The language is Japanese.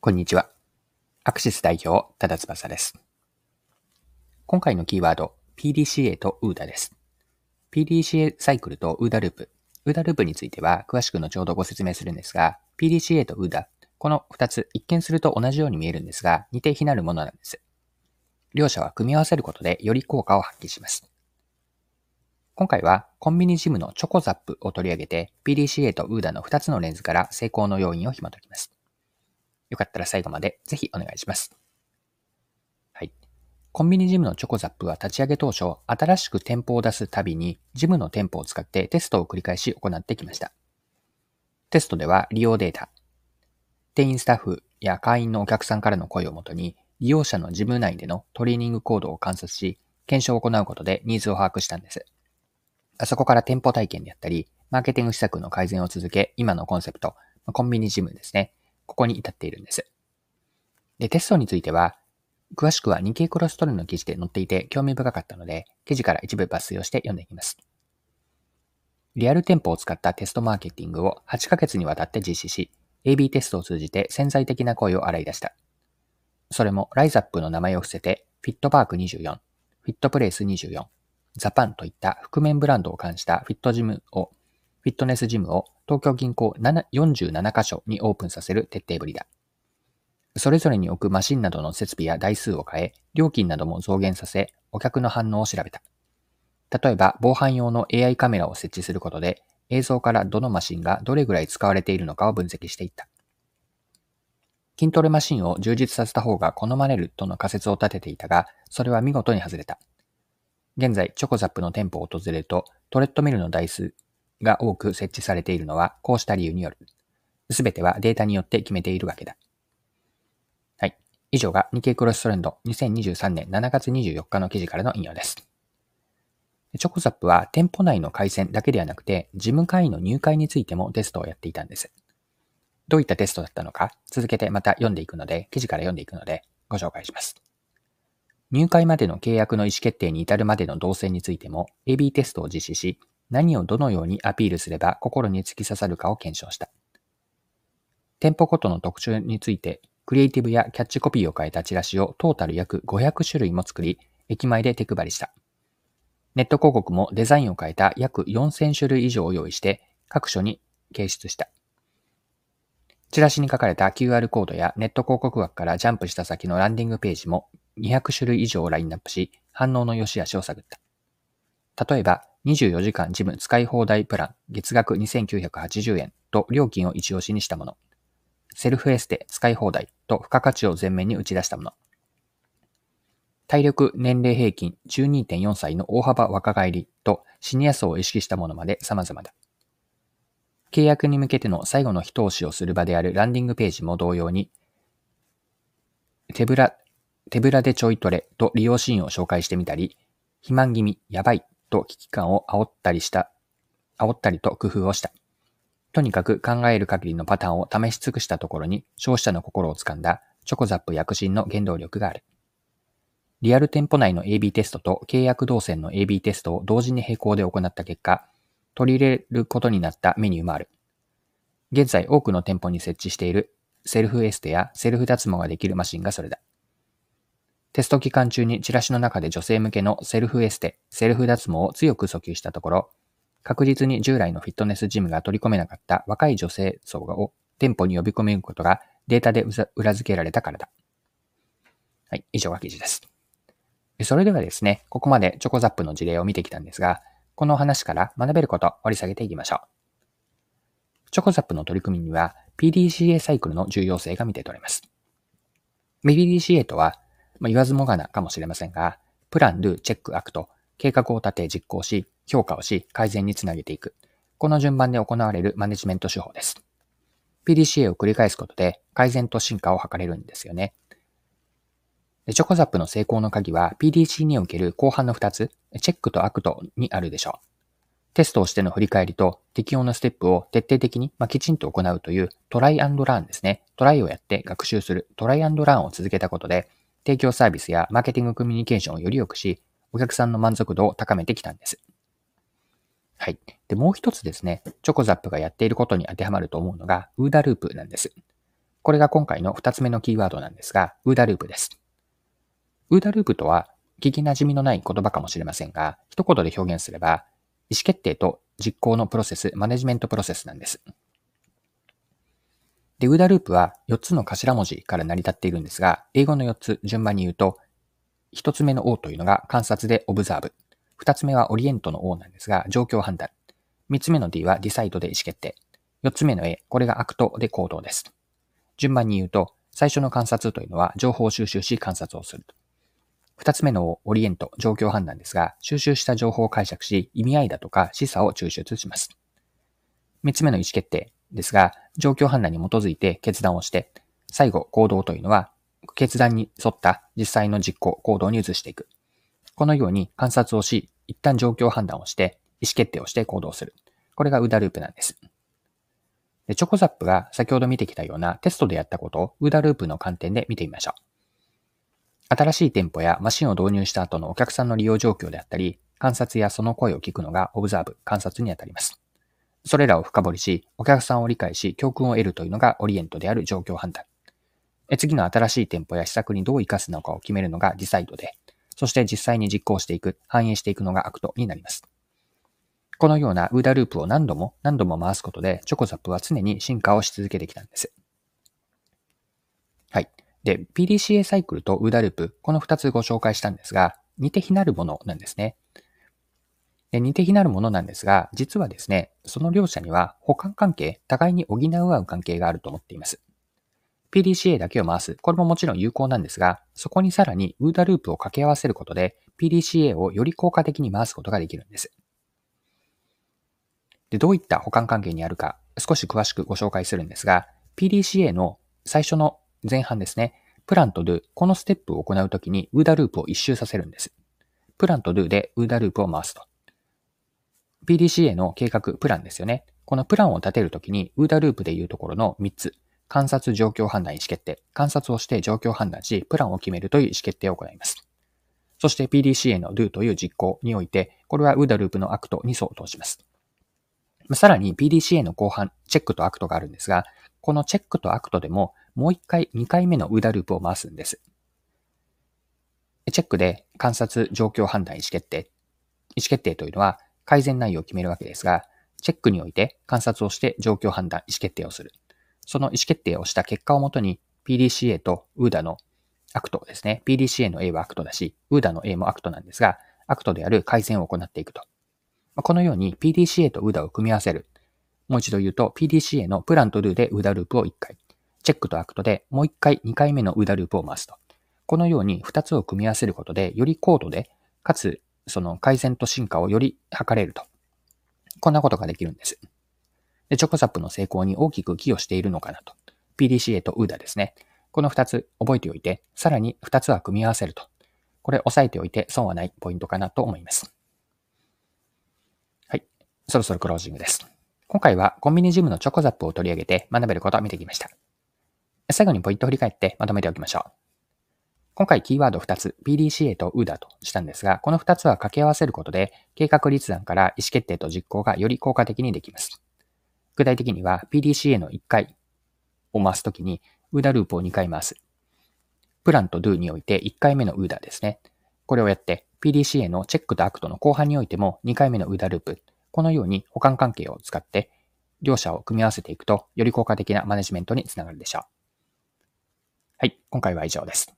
こんにちは。アクシス代表、ただ翼です。今回のキーワード、PDCA と UDA です。PDCA サイクルと UDA ループ。UDA ループについては詳しく後ほどご説明するんですが、PDCA と UDA、この2つ、一見すると同じように見えるんですが、似て非なるものなんです。両者は組み合わせることでより効果を発揮します。今回はコンビニジムのチョコザップを取り上げて PDCA と UDA の2つのレンズから成功の要因を紐解きます。よかったら最後までぜひお願いします。はい。コンビニジムのチョコザップは立ち上げ当初、新しく店舗を出すたびに、ジムの店舗を使ってテストを繰り返し行ってきました。テストでは利用データ、店員スタッフや会員のお客さんからの声をもとに、利用者のジム内でのトレーニング行動を観察し、検証を行うことでニーズを把握したんです。そこから店舗体験であったり、マーケティング施策の改善を続け、今のコンセプト、コンビニジムですね。ここに至っているんです。で、テストについては、詳しくは日経クロストレの記事で載っていて興味深かったので、記事から一部抜粋をして読んでいきます。リアル店舗を使ったテストマーケティングを8ヶ月にわたって実施し、AB テストを通じて潜在的な声を洗い出した。それもライザップの名前を伏せて、フィットパーク24、フィットプレイス24、ザパンといった覆面ブランドを冠したフィットジムをフィットネスジムを東京銀行47カ所にオープンさせる徹底ぶりだ。それぞれに置くマシンなどの設備や台数を変え、料金なども増減させ、お客の反応を調べた。例えば、防犯用の AI カメラを設置することで、映像からどのマシンがどれぐらい使われているのかを分析していった。筋トレマシンを充実させた方が好まれるとの仮説を立てていたが、それは見事に外れた。現在、チョコザップの店舗を訪れると、トレッドミルの台数が多く設置されているのは、こうした理由による。すべてはデータによって決めているわけだ。はい。以上が日経クロストレンド2023年7月24日の記事からの引用です。チョコザップは店舗内の回線だけではなくて、事務会員の入会についてもテストをやっていたんです。どういったテストだったのか、続けてまた読んでいくので、記事から読んでいくので、ご紹介します。入会までの契約の意思決定に至るまでの動線についても AB テストを実施し、何をどのようにアピールすれば心に突き刺さるかを検証した。店舗ごとの特徴について、クリエイティブやキャッチコピーを変えたチラシをトータル約500種類も作り、駅前で手配りした。ネット広告もデザインを変えた約4000種類以上を用意して各所に掲出した。チラシに書かれた QR コードやネット広告枠からジャンプした先のランディングページも200種類以上をラインナップし、反応の良し悪しを探った。例えば、24時間ジム使い放題プラン、月額2980円と料金を一押しにしたもの。セルフエステ使い放題と付加価値を前面に打ち出したもの。体力年齢平均12.4歳の大幅若返りとシニア層を意識したものまで様々だ。契約に向けての最後の一押しをする場であるランディングページも同様に、手ぶら、手ぶらでちょいトレと利用シーンを紹介してみたり、肥満気味、やばいと危機感を煽ったりした、煽ったりと工夫をした。とにかく考える限りのパターンを試し尽くしたところに消費者の心をつかんだチョコザップ躍進の原動力がある。リアル店舗内の AB テストと契約動線の AB テストを同時に並行で行った結果、取り入れることになったメニューもある。現在多くの店舗に設置しているセルフエステやセルフ脱毛ができるマシンがそれだ。テスト期間中にチラシの中で女性向けのセルフエステ、セルフ脱毛を強く訴求したところ、確実に従来のフィットネスジムが取り込めなかった若い女性層を店舗に呼び込めることがデータで裏付けられたからだ。はい、以上が記事です。それではですね、ここまでチョコザップの事例を見てきたんですが、この話から学べることを掘り下げていきましょう。チョコザップの取り組みには PDCA サイクルの重要性が見て取れます。PDCA とはまあ、言わずもがなかもしれませんが、プラン、ルー、チェック、アクト、計画を立て実行し、評価をし、改善につなげていく。この順番で行われるマネジメント手法です。PDCA を繰り返すことで改善と進化を図れるんですよね。でチョコザップの成功の鍵は PDC における後半の2つ、チェックと act にあるでしょう。テストをしての振り返りと適用のステップを徹底的に、まあ、きちんと行うという try and learn ですね。トライをやって学習する try and learn を続けたことで、提供サービスやマーケティングコミュニケーションをより良くし、お客さんの満足度を高めてきたんです。はい。で、もう一つですね、チョコザップがやっていることに当てはまると思うのが、 OODA ループなんです。これが今回の二つ目のキーワードなんですが、ウーダループです。ウーダループとは、聞き馴染みのない言葉かもしれませんが、一言で表現すれば、意思決定と実行のプロセス、マネジメントプロセスなんです。で、ウーダループは4つの頭文字から成り立っているんですが、英語の4つ順番に言うと、1つ目の O というのが観察でオブザーブ。2つ目はオリエントの O なんですが、状況判断。3つ目の D は decide で意思決定。4つ目の A、これが act で行動です。順番に言うと、最初の観察というのは情報を収集し観察をする。二つ目の O orient、状況判断ですが、収集した情報を解釈し、意味合いだとか示唆を抽出します。三つ目の意思決定ですが、状況判断に基づいて決断をして、最後、行動というのは、決断に沿った実際の実行、行動に移していく。このように観察をし、一旦状況判断をして、意思決定をして行動する。これがウダループなんです。でチョコザップが先ほど見てきたようなテストでやったことをウダループの観点で見てみましょう。新しい店舗やマシンを導入した後のお客さんの利用状況であったり、観察やその声を聞くのがオブザーブ、観察にあたります。それらを深掘りし、お客さんを理解し、教訓を得るというのがオリエントである状況判断。次の新しい店舗や施策にどう活かすのかを決めるのが decide で、そして実際に実行していく、反映していくのが act になります。このような OODA ループを何度も何度も回すことで、チョコザップは常に進化をし続けてきたんです。はい。で、PDCA サイクルと OODA ループ、この2つご紹介したんですが、似て非なるものなんですね。で似て非なるものなんですが、実はですね、その両者には補完関係、互いに補い合う関係があると思っています。PDCA だけを回す。これももちろん有効なんですが、そこにさらにウーダループを掛け合わせることで、PDCA をより効果的に回すことができるんです。で、どういった補完関係にあるか、少し詳しくご紹介するんですが、PDCA の最初の前半ですね。プランと do、このステップを行うときに、ウーダループを一周させるんです。プランと do でウーダループを回すと。PDCA の計画、プランですよね。このプランを立てるときに、ウーダループでいうところの3つ。観察、状況判断、意思決定。観察をして状況判断し、プランを決めるという意思決定を行います。そして PDCA の do という実行において、これは OODA ループの act に相当します。さらに PDCA の後半、チェックと act があるんですが、このチェックと act でももう一回、二回目の OODA ループを回すんです。チェックで観察、状況判断、意思決定。意思決定というのは改善内容を決めるわけですが、チェックにおいて観察をして状況判断、意思決定をする。その意思決定をした結果をもとに PDCA と OODA の act ですね。PDCA の A は act だし、 OODA の A も act なんですが、 act である改善を行っていくと。このように PDCA と UDA を組み合わせる。もう一度言うと PDCA のプランと Do で UDA ループを1回。チェックと act でもう一回2回目の OODA ループを回すと。このように2つを組み合わせることで、より高度で、かつ、その改善と進化をより図れると。こんなことができるんです。で、チョコザップの成功に大きく寄与しているのかなと。PDCA と UDA ですね。この2つ覚えておいて、さらに2つは組み合わせると。これ押さえておいて損はないポイントかなと思います。はい。そろそろクロージングです。今回はコンビニジムのチョコザップを取り上げて学べることを見てきました。最後にポイントを振り返ってまとめておきましょう。今回キーワード2つ、PDCA と OODA としたんですが、この2つは掛け合わせることで、計画立案から意思決定と実行がより効果的にできます。具体的には、PDCA の1回を回すときに、UDA ループを2回回す。プランと Do において1回目の OODA ですね。これをやって、PDCA のチェックと act の後半においても2回目の UDA ループ。このように補完関係を使って、両者を組み合わせていくと、より効果的なマネジメントにつながるでしょう。はい、今回は以上です。